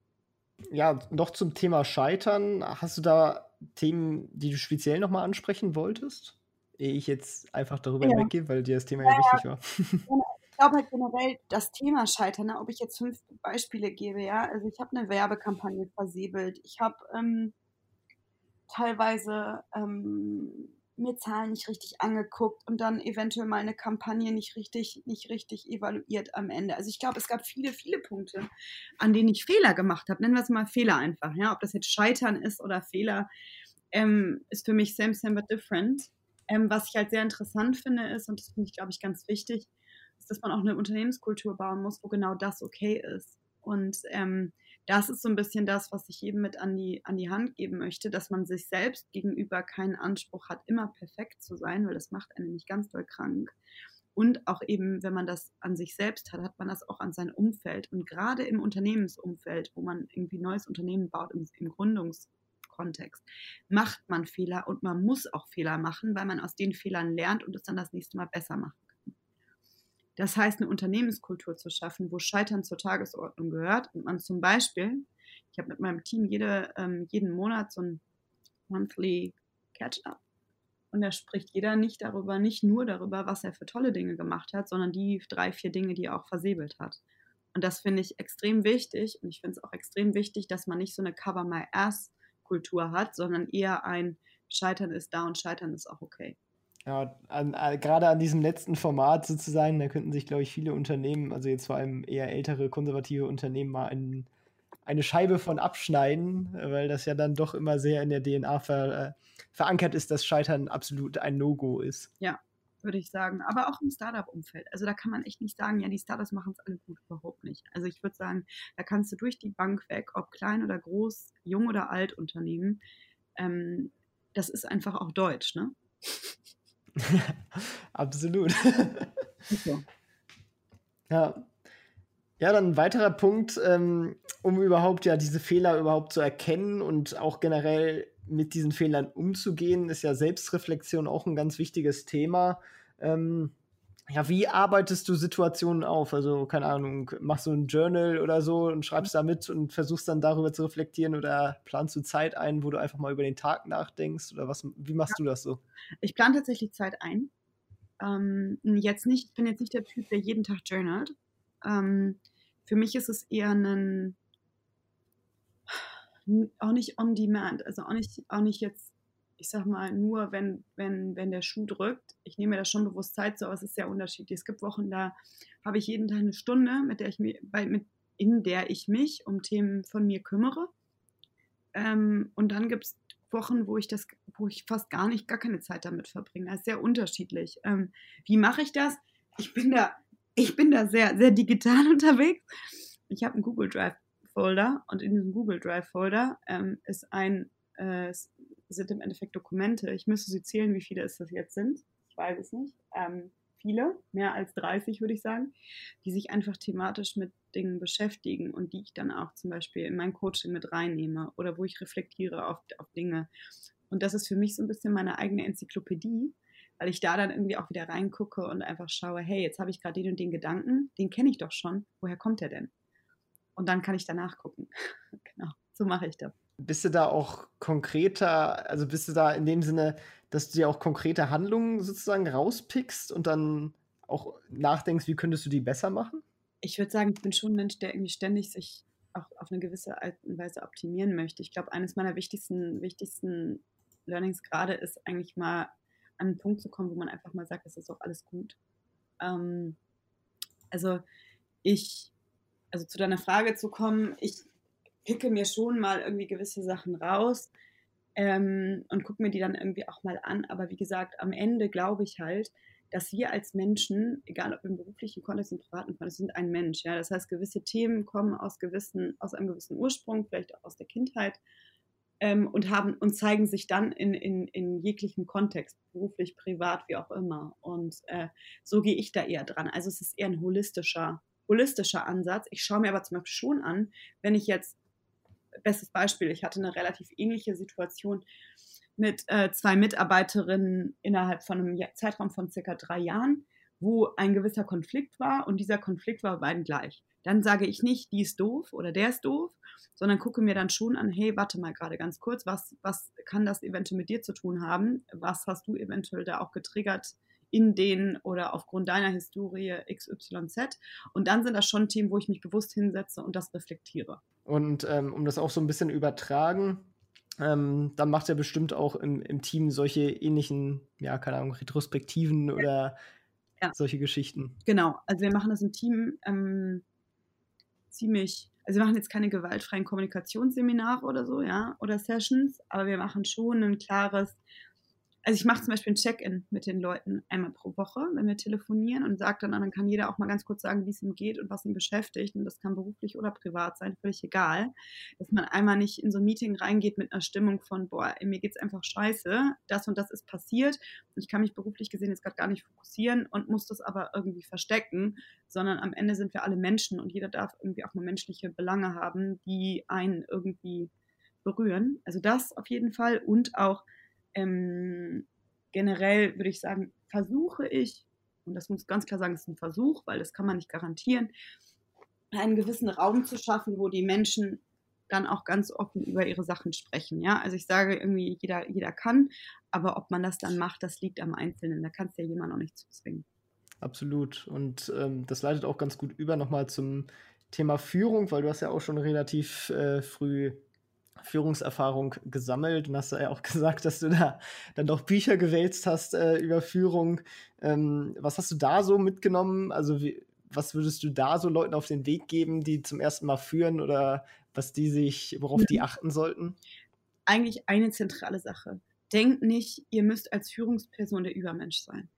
Ja, noch zum Thema Scheitern. Hast du da Themen, die du speziell nochmal ansprechen wolltest? Ehe ich jetzt einfach darüber ja. weggehe, weil dir das Thema ja, ja wichtig war.
Genau glaube halt generell das Thema Scheitern, ne, ob ich jetzt fünf Beispiele gebe, ja, also ich habe eine Werbekampagne versäbelt, ich habe ähm, teilweise ähm, mir Zahlen nicht richtig angeguckt und dann eventuell mal eine Kampagne nicht richtig, nicht richtig evaluiert am Ende. Also ich glaube, es gab viele, viele Punkte, an denen ich Fehler gemacht habe. Nennen wir es mal Fehler einfach, ja, ob das jetzt Scheitern ist oder Fehler, ähm, ist für mich same, same, but different. Ähm, was ich halt sehr interessant finde, ist, und das finde ich, glaube ich, ganz wichtig, dass man auch eine Unternehmenskultur bauen muss, wo genau das okay ist. Und ähm, das ist so ein bisschen das, was ich eben mit an die, an die Hand geben möchte, dass man sich selbst gegenüber keinen Anspruch hat, immer perfekt zu sein, weil das macht einen nämlich ganz doll krank. Und auch eben, wenn man das an sich selbst hat, hat man das auch an sein Umfeld. Und gerade im Unternehmensumfeld, wo man irgendwie neues Unternehmen baut, im, im Gründungskontext, macht man Fehler und man muss auch Fehler machen, weil man aus den Fehlern lernt und es dann das nächste Mal besser macht. Das heißt, eine Unternehmenskultur zu schaffen, wo Scheitern zur Tagesordnung gehört und man zum Beispiel, ich habe mit meinem Team jede, ähm, jeden Monat so ein Monthly Catch-up, und da spricht jeder nicht darüber, nicht nur darüber, was er für tolle Dinge gemacht hat, sondern die drei, vier Dinge, die er auch versäbelt hat. Und das finde ich extrem wichtig. Und ich finde es auch extrem wichtig, dass man nicht so eine Cover My Ass Kultur hat, sondern eher ein Scheitern ist da und Scheitern ist auch okay.
Ja, an, an, gerade an diesem letzten Format sozusagen, da könnten sich, glaube ich, viele Unternehmen, also jetzt vor allem eher ältere, konservative Unternehmen, mal ein, eine Scheibe von abschneiden, weil das ja dann doch immer sehr in der DNA ver, äh, verankert ist, dass Scheitern absolut ein No-Go ist.
Ja, würde ich sagen. Aber auch im Startup-Umfeld. Also da kann man echt nicht sagen, ja, die Startups machen es alle gut, überhaupt nicht. Also ich würde sagen, da kannst du durch die Bank weg, ob klein oder groß, jung oder alt Unternehmen, ähm, das ist einfach auch deutsch, ne?
Absolut. Okay. Ja. Ja, dann ein weiterer Punkt, ähm, um überhaupt ja diese Fehler überhaupt zu erkennen und auch generell mit diesen Fehlern umzugehen, ist ja Selbstreflexion auch ein ganz wichtiges Thema. Ähm, ja, wie arbeitest du Situationen auf? Also, keine Ahnung, machst du ein Journal oder so und schreibst da mit und versuchst dann darüber zu reflektieren oder planst du Zeit ein, wo du einfach mal über den Tag nachdenkst? Oder was, wie machst ja. du das so?
Ich plane tatsächlich Zeit ein. Ähm, jetzt nicht, ich bin jetzt nicht der Typ, der jeden Tag journalt. Ähm, für mich ist es eher ein, auch nicht on demand, also auch nicht, auch nicht jetzt ich sag mal, nur wenn, wenn, wenn der Schuh drückt. Ich nehme mir das schon bewusst Zeit so, aber es ist sehr unterschiedlich. Es gibt Wochen, da habe ich jeden Tag eine Stunde, mit der ich mich, bei, mit, in der ich mich um Themen von mir kümmere. Ähm, und dann gibt es Wochen, wo ich das, wo ich fast gar nicht, gar keine Zeit damit verbringe. Das ist sehr unterschiedlich. Ähm, wie mache ich das? Ich bin da, ich bin da sehr, sehr digital unterwegs. Ich habe einen Google Drive Folder und in diesem Google Drive Folder ähm, ist ein äh, sind im Endeffekt Dokumente. Ich müsste sie zählen, wie viele es das jetzt sind. Ich weiß es nicht. Ähm, viele, mehr als 30 würde ich sagen, die sich einfach thematisch mit Dingen beschäftigen und die ich dann auch zum Beispiel in mein Coaching mit reinnehme oder wo ich reflektiere auf, auf Dinge. Und das ist für mich so ein bisschen meine eigene Enzyklopädie, weil ich da dann irgendwie auch wieder reingucke und einfach schaue, hey, jetzt habe ich gerade den und den Gedanken, den kenne ich doch schon, woher kommt der denn? Und dann kann ich danach gucken. genau, so mache ich das.
Bist du da auch konkreter, also bist du da in dem Sinne, dass du dir auch konkrete Handlungen sozusagen rauspickst und dann auch nachdenkst, wie könntest du die besser machen?
Ich würde sagen, ich bin schon ein Mensch, der irgendwie ständig sich auch auf eine gewisse Art und Weise optimieren möchte. Ich glaube, eines meiner wichtigsten, wichtigsten Learnings gerade ist eigentlich mal an einen Punkt zu kommen, wo man einfach mal sagt, es ist auch alles gut. Ähm, also ich, also zu deiner Frage zu kommen, ich picke mir schon mal irgendwie gewisse Sachen raus ähm, und gucke mir die dann irgendwie auch mal an. Aber wie gesagt, am Ende glaube ich halt, dass wir als Menschen, egal ob im beruflichen Kontext, im privaten Kontext, sind ein Mensch. Ja? Das heißt, gewisse Themen kommen aus, gewissen, aus einem gewissen Ursprung, vielleicht auch aus der Kindheit ähm, und, haben, und zeigen sich dann in, in, in jeglichem Kontext, beruflich, privat, wie auch immer. Und äh, so gehe ich da eher dran. Also es ist eher ein holistischer, holistischer Ansatz. Ich schaue mir aber zum Beispiel schon an, wenn ich jetzt bestes Beispiel, ich hatte eine relativ ähnliche Situation mit äh, zwei Mitarbeiterinnen innerhalb von einem Zeitraum von circa drei Jahren, wo ein gewisser Konflikt war und dieser Konflikt war beiden gleich. Dann sage ich nicht, die ist doof oder der ist doof, sondern gucke mir dann schon an, hey, warte mal gerade ganz kurz, was, was kann das eventuell mit dir zu tun haben? Was hast du eventuell da auch getriggert in denen oder aufgrund deiner Historie XYZ. Und dann sind das schon Themen, wo ich mich bewusst hinsetze und das reflektiere.
Und ähm, um das auch so ein bisschen übertragen, ähm, dann macht er bestimmt auch im, im Team solche ähnlichen, ja, keine Ahnung, Retrospektiven oder ja. solche Geschichten.
Genau, also wir machen das im Team ähm, ziemlich, also wir machen jetzt keine gewaltfreien Kommunikationsseminare oder so, ja, oder Sessions, aber wir machen schon ein klares, also ich mache zum Beispiel ein Check-in mit den Leuten einmal pro Woche, wenn wir telefonieren und sage dann, dann kann jeder auch mal ganz kurz sagen, wie es ihm geht und was ihn beschäftigt. Und das kann beruflich oder privat sein, völlig egal. Dass man einmal nicht in so ein Meeting reingeht mit einer Stimmung von, boah, mir geht's einfach scheiße, das und das ist passiert und ich kann mich beruflich gesehen jetzt gerade gar nicht fokussieren und muss das aber irgendwie verstecken, sondern am Ende sind wir alle Menschen und jeder darf irgendwie auch mal menschliche Belange haben, die einen irgendwie berühren. Also das auf jeden Fall und auch ähm, generell würde ich sagen, versuche ich, und das muss ganz klar sagen, es ist ein Versuch, weil das kann man nicht garantieren, einen gewissen Raum zu schaffen, wo die Menschen dann auch ganz offen über ihre Sachen sprechen. Ja, also ich sage irgendwie, jeder, jeder kann, aber ob man das dann macht, das liegt am Einzelnen. Da kannst du ja jemand auch nicht zuzwingen.
Absolut. Und ähm, das leitet auch ganz gut über nochmal zum Thema Führung, weil du hast ja auch schon relativ äh, früh Führungserfahrung gesammelt und hast ja auch gesagt, dass du da dann doch Bücher gewälzt hast äh, über Führung. Ähm, was hast du da so mitgenommen? Also wie, was würdest du da so Leuten auf den Weg geben, die zum ersten Mal führen oder was die sich, worauf die mhm. achten sollten?
Eigentlich eine zentrale Sache. Denkt nicht, ihr müsst als Führungsperson der Übermensch sein.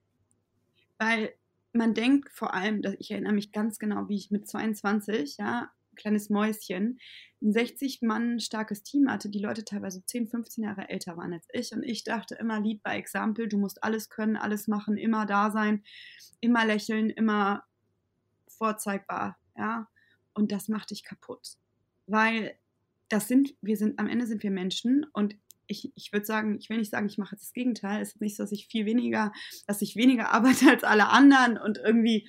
Weil man denkt vor allem, dass ich erinnere mich ganz genau, wie ich mit 22, ja, kleines Mäuschen, ein 60 Mann starkes Team hatte, die Leute teilweise 10, 15 Jahre älter waren als ich. Und ich dachte immer, Lead by Example, du musst alles können, alles machen, immer da sein, immer lächeln, immer vorzeigbar, ja. Und das macht dich kaputt. Weil das sind, wir sind, am Ende sind wir Menschen und ich, ich würde sagen, ich will nicht sagen, ich mache jetzt das Gegenteil. Es ist nicht so, dass ich viel weniger, dass ich weniger arbeite als alle anderen und irgendwie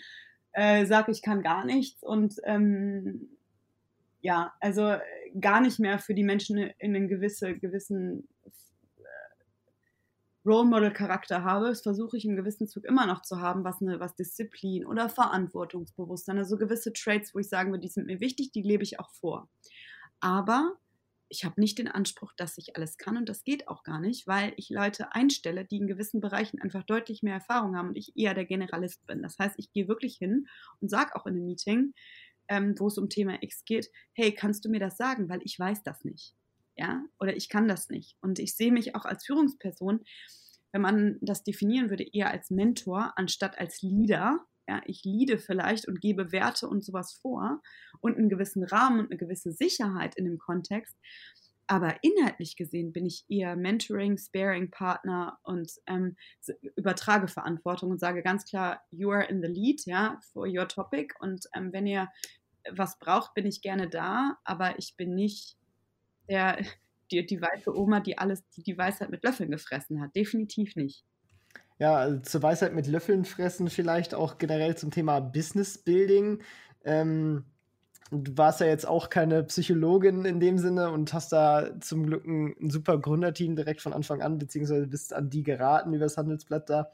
äh, sage, ich kann gar nichts und ähm, ja, also gar nicht mehr für die Menschen in einen gewisse, gewissen äh, Role Model Charakter habe, das versuche ich im gewissen Zug immer noch zu haben, was eine, was Disziplin oder Verantwortungsbewusstsein, also gewisse Traits, wo ich sagen würde, die sind mir wichtig, die lebe ich auch vor. Aber ich habe nicht den Anspruch, dass ich alles kann und das geht auch gar nicht, weil ich Leute einstelle, die in gewissen Bereichen einfach deutlich mehr Erfahrung haben und ich eher der Generalist bin. Das heißt, ich gehe wirklich hin und sage auch in einem Meeting, ähm, wo es um Thema X geht, hey, kannst du mir das sagen, weil ich weiß das nicht. Ja, oder ich kann das nicht. Und ich sehe mich auch als Führungsperson, wenn man das definieren würde, eher als Mentor anstatt als Leader, ja, ich leade vielleicht und gebe Werte und sowas vor und einen gewissen Rahmen und eine gewisse Sicherheit in dem Kontext. Aber inhaltlich gesehen bin ich eher Mentoring, Sparing-Partner und ähm, übertrage Verantwortung und sage ganz klar, you are in the lead, ja, for your topic. Und ähm, wenn ihr was braucht, bin ich gerne da, aber ich bin nicht der, die, die weiße Oma, die alles, die die Weisheit mit Löffeln gefressen hat. Definitiv nicht.
Ja, also zur Weisheit mit Löffeln fressen, vielleicht auch generell zum Thema Business Building. Ähm, du warst ja jetzt auch keine Psychologin in dem Sinne und hast da zum Glück ein, ein super Gründerteam direkt von Anfang an, beziehungsweise bist an die geraten über das Handelsblatt da.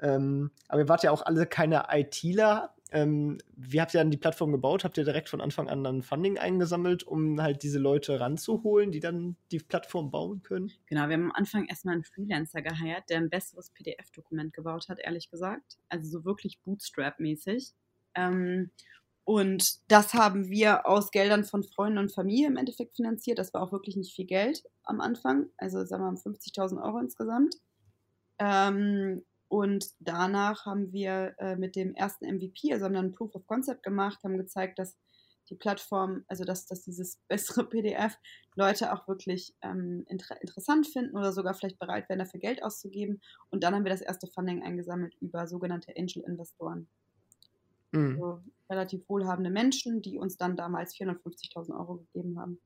Ähm, aber ihr wart ja auch alle keine ITler. Ähm, wie habt ihr dann die Plattform gebaut? Habt ihr direkt von Anfang an dann Funding eingesammelt, um halt diese Leute ranzuholen, die dann die Plattform bauen können?
Genau, wir haben am Anfang erstmal einen Freelancer geheiert, der ein besseres PDF-Dokument gebaut hat, ehrlich gesagt. Also so wirklich Bootstrap-mäßig. Ähm, und das haben wir aus Geldern von Freunden und Familie im Endeffekt finanziert. Das war auch wirklich nicht viel Geld am Anfang. Also sagen wir mal 50.000 Euro insgesamt. Ähm, und danach haben wir äh, mit dem ersten MVP, also haben dann ein Proof of Concept gemacht, haben gezeigt, dass die Plattform, also dass, dass dieses bessere PDF Leute auch wirklich ähm, inter interessant finden oder sogar vielleicht bereit wären, dafür Geld auszugeben. Und dann haben wir das erste Funding eingesammelt über sogenannte Angel-Investoren. Mhm. Also relativ wohlhabende Menschen, die uns dann damals 450.000 Euro gegeben haben.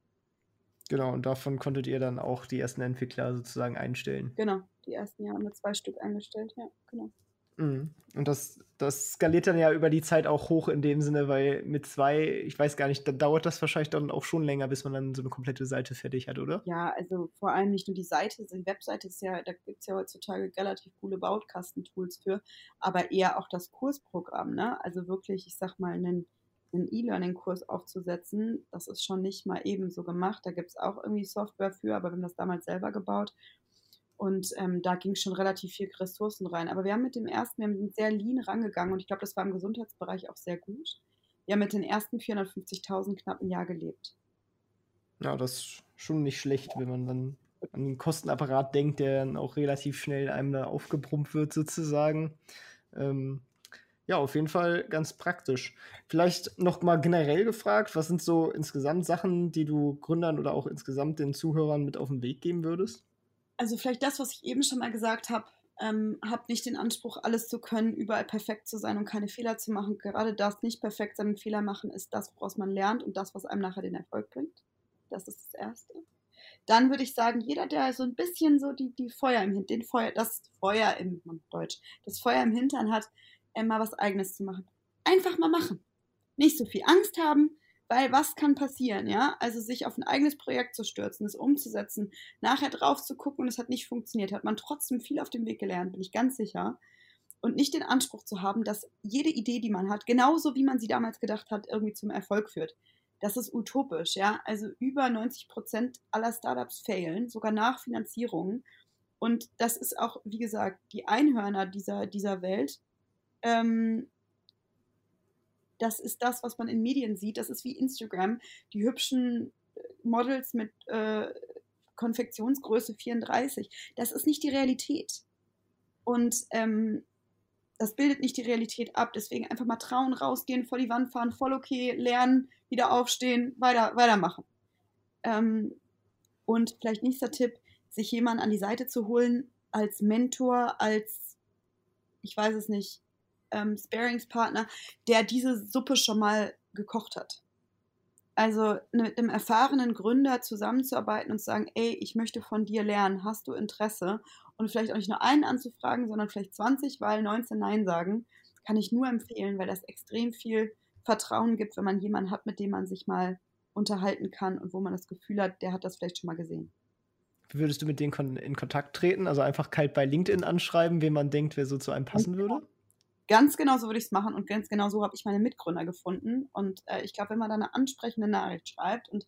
Genau, und davon konntet ihr dann auch die ersten Entwickler sozusagen einstellen.
Genau, die ersten Jahre mit zwei Stück eingestellt, ja, genau.
Mhm. Und das, das skaliert dann ja über die Zeit auch hoch in dem Sinne, weil mit zwei, ich weiß gar nicht, da dauert das wahrscheinlich dann auch schon länger, bis man dann so eine komplette Seite fertig hat, oder?
Ja, also vor allem nicht nur die Seite, die Webseite ist ja, da gibt es ja heutzutage relativ coole Bautkasten-Tools für, aber eher auch das Kursprogramm, ne? Also wirklich, ich sag mal, einen einen E-Learning-Kurs aufzusetzen, das ist schon nicht mal eben so gemacht. Da gibt es auch irgendwie Software für, aber wir haben das damals selber gebaut. Und ähm, da ging schon relativ viel Ressourcen rein. Aber wir haben mit dem ersten, wir sind sehr lean rangegangen und ich glaube, das war im Gesundheitsbereich auch sehr gut. Wir haben mit den ersten 450.000 knapp ein Jahr gelebt.
Ja, das ist schon nicht schlecht, wenn man dann an den Kostenapparat denkt, der dann auch relativ schnell einem da aufgebrummt wird, sozusagen. Ähm, ja, auf jeden Fall ganz praktisch. Vielleicht noch mal generell gefragt, was sind so insgesamt Sachen, die du Gründern oder auch insgesamt den Zuhörern mit auf den Weg geben würdest?
Also vielleicht das, was ich eben schon mal gesagt habe, ähm, habt nicht den Anspruch, alles zu können, überall perfekt zu sein und keine Fehler zu machen. Gerade das nicht perfekt sein und Fehler machen ist das, woraus man lernt und das, was einem nachher den Erfolg bringt. Das ist das Erste. Dann würde ich sagen, jeder, der so ein bisschen so die, die Feuer im Hintern, Feuer, das Feuer im Deutsch, das Feuer im Hintern hat, mal was Eigenes zu machen. Einfach mal machen. Nicht so viel Angst haben, Weil was kann passieren, ja? Also sich auf ein eigenes Projekt zu stürzen, es umzusetzen, nachher drauf zu gucken und es hat nicht funktioniert, hat man trotzdem viel auf dem Weg gelernt, bin ich ganz sicher. Und nicht den Anspruch zu haben, dass jede Idee, die man hat, genauso wie man sie damals gedacht hat, irgendwie zum Erfolg führt. Das ist utopisch, ja. Also über 90 Prozent aller Startups failen, sogar nach Finanzierung. Und das ist auch, wie gesagt, die Einhörner dieser, dieser Welt. Ähm, das ist das, was man in Medien sieht. Das ist wie Instagram. Die hübschen äh, Models mit äh, Konfektionsgröße 34. Das ist nicht die Realität. Und ähm, das bildet nicht die Realität ab. Deswegen einfach mal trauen, rausgehen, vor die Wand fahren, voll okay, lernen, wieder aufstehen, weiter, weitermachen. Ähm, und vielleicht nächster Tipp, sich jemanden an die Seite zu holen als Mentor, als, ich weiß es nicht, ähm, Sparingspartner, der diese Suppe schon mal gekocht hat. Also mit einem erfahrenen Gründer zusammenzuarbeiten und zu sagen, ey, ich möchte von dir lernen, hast du Interesse? Und vielleicht auch nicht nur einen anzufragen, sondern vielleicht 20, weil 19 Nein sagen, kann ich nur empfehlen, weil das extrem viel Vertrauen gibt, wenn man jemanden hat, mit dem man sich mal unterhalten kann und wo man das Gefühl hat, der hat das vielleicht schon mal gesehen.
Wie würdest du mit denen in Kontakt treten? Also einfach kalt bei LinkedIn anschreiben, wen man denkt, wer so zu einem passen würde?
Ganz genau so würde ich es machen und ganz genau so habe ich meine Mitgründer gefunden. Und äh, ich glaube, wenn man da eine ansprechende Nachricht schreibt und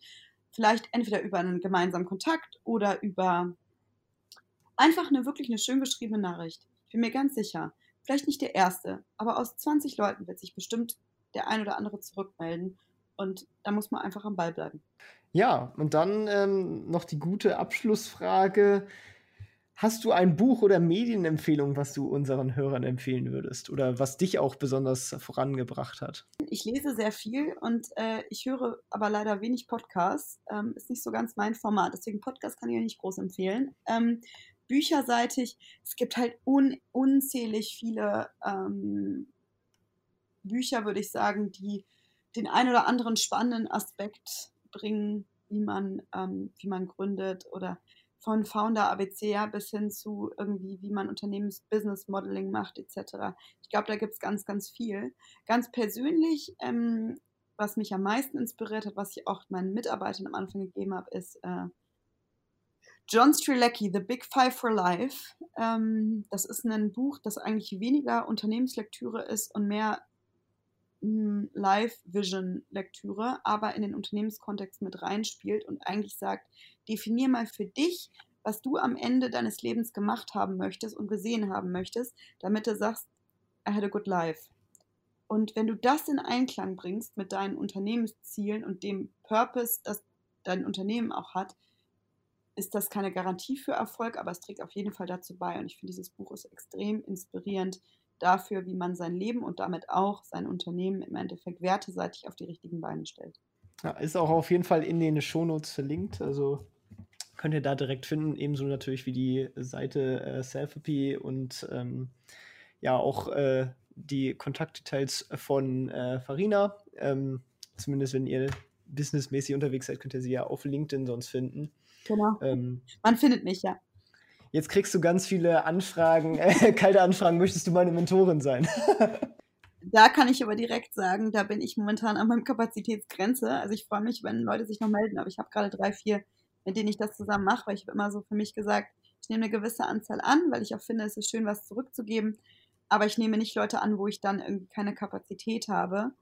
vielleicht entweder über einen gemeinsamen Kontakt oder über einfach eine wirklich eine schön geschriebene Nachricht. Ich bin mir ganz sicher, vielleicht nicht der erste, aber aus 20 Leuten wird sich bestimmt der ein oder andere zurückmelden. Und da muss man einfach am Ball bleiben.
Ja, und dann ähm, noch die gute Abschlussfrage. Hast du ein Buch oder Medienempfehlung, was du unseren Hörern empfehlen würdest oder was dich auch besonders vorangebracht hat?
Ich lese sehr viel und äh, ich höre aber leider wenig Podcasts. Ähm, ist nicht so ganz mein Format, deswegen Podcast kann ich ja nicht groß empfehlen. Ähm, bücherseitig, es gibt halt un unzählig viele ähm, Bücher, würde ich sagen, die den ein oder anderen spannenden Aspekt bringen, wie man, ähm, wie man gründet oder von Founder ABC bis hin zu irgendwie, wie man Unternehmens-Business Modeling macht, etc. Ich glaube, da gibt es ganz, ganz viel. Ganz persönlich, ähm, was mich am meisten inspiriert hat, was ich auch meinen Mitarbeitern am Anfang gegeben habe, ist äh, John Strilecki, The Big Five for Life. Ähm, das ist ein Buch, das eigentlich weniger Unternehmenslektüre ist und mehr Live-Vision-Lektüre, aber in den Unternehmenskontext mit reinspielt und eigentlich sagt, definier mal für dich, was du am Ende deines Lebens gemacht haben möchtest und gesehen haben möchtest, damit du sagst, I had a good life. Und wenn du das in Einklang bringst mit deinen Unternehmenszielen und dem Purpose, das dein Unternehmen auch hat, ist das keine Garantie für Erfolg, aber es trägt auf jeden Fall dazu bei. Und ich finde, dieses Buch ist extrem inspirierend dafür, wie man sein Leben und damit auch sein Unternehmen im Endeffekt werteseitig auf die richtigen Beine stellt.
Ja, ist auch auf jeden Fall in den Shownotes verlinkt. Also könnt ihr da direkt finden. Ebenso natürlich wie die Seite äh, Selfie und ähm, ja auch äh, die Kontaktdetails von äh, Farina. Ähm, zumindest wenn ihr businessmäßig unterwegs seid, könnt ihr sie ja auf LinkedIn sonst finden.
Genau. Ähm, Man findet mich, ja.
Jetzt kriegst du ganz viele Anfragen, äh, kalte Anfragen. Möchtest du meine Mentorin sein?
da kann ich aber direkt sagen, da bin ich momentan an meinem Kapazitätsgrenze. Also ich freue mich, wenn Leute sich noch melden, aber ich habe gerade drei, vier mit denen ich das zusammen mache, weil ich habe immer so für mich gesagt, ich nehme eine gewisse Anzahl an, weil ich auch finde, es ist schön, was zurückzugeben. Aber ich nehme nicht Leute an, wo ich dann irgendwie keine Kapazität habe.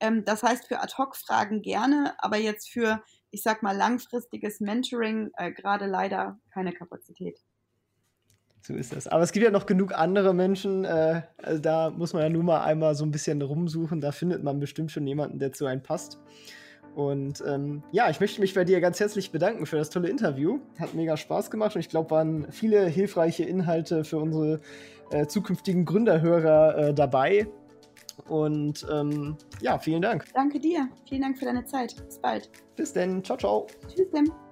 Ähm, das heißt, für Ad-Hoc-Fragen gerne, aber jetzt für, ich sag mal, langfristiges Mentoring äh, gerade leider keine Kapazität.
So ist das. Aber es gibt ja noch genug andere Menschen. Äh, also da muss man ja nur mal einmal so ein bisschen rumsuchen. Da findet man bestimmt schon jemanden, der zu einem passt. Und ähm, ja, ich möchte mich bei dir ganz herzlich bedanken für das tolle Interview. Hat mega Spaß gemacht und ich glaube, waren viele hilfreiche Inhalte für unsere äh, zukünftigen Gründerhörer äh, dabei. Und ähm, ja, vielen Dank.
Danke dir. Vielen Dank für deine Zeit. Bis bald.
Bis denn. Ciao, ciao.
Tschüss, Tim.